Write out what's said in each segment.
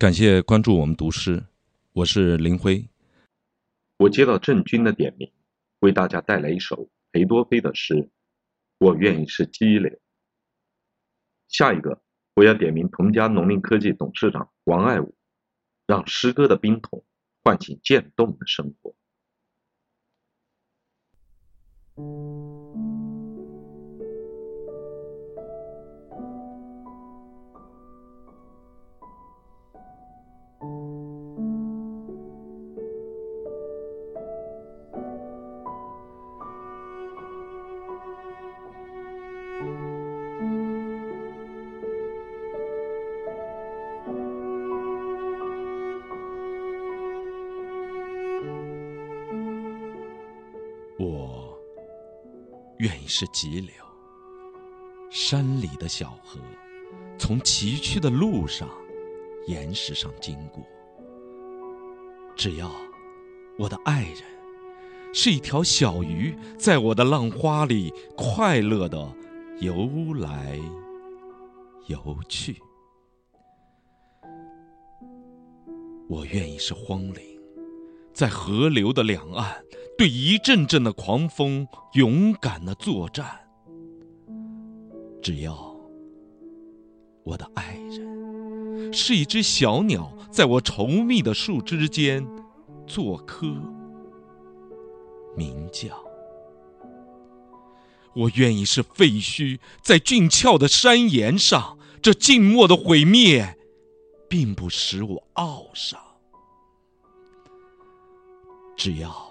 感谢关注我们读诗，我是林辉。我接到郑钧的点名，为大家带来一首裴多菲的诗《我愿意是激流》。下一个，我要点名彭家农林科技董事长王爱武，让诗歌的冰桶唤醒渐冻的生活。我愿意是急流，山里的小河，从崎岖的路上、岩石上经过。只要我的爱人是一条小鱼，在我的浪花里快乐地游来游去。我愿意是荒岭，在河流的两岸。对一阵阵的狂风勇敢的作战。只要我的爱人是一只小鸟，在我稠密的树枝间做客鸣叫。我愿意是废墟，在峻峭的山岩上，这静默的毁灭，并不使我懊丧。只要。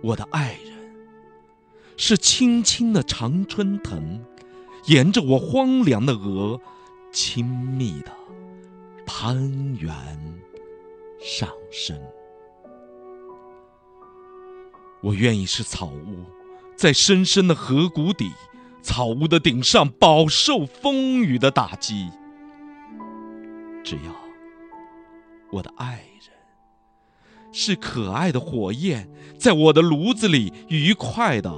我的爱人是青青的常春藤，沿着我荒凉的额，亲密的攀援上升。我愿意是草屋，在深深的河谷底，草屋的顶上饱受风雨的打击。只要我的爱人。是可爱的火焰，在我的炉子里愉快的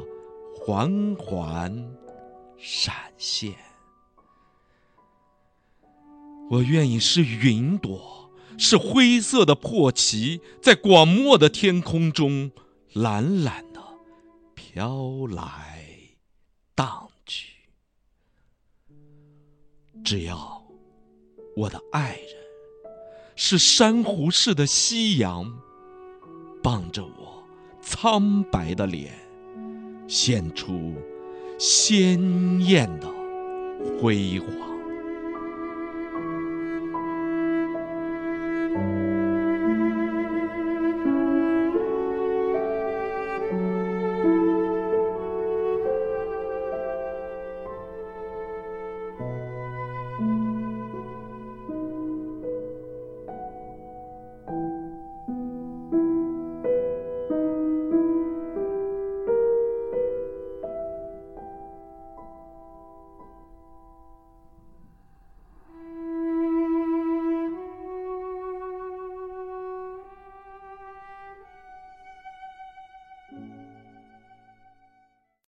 缓缓闪现。我愿意是云朵，是灰色的破旗，在广漠的天空中懒懒的飘来荡去。只要我的爱人是珊瑚似的夕阳。傍着我苍白的脸，现出鲜艳的辉煌。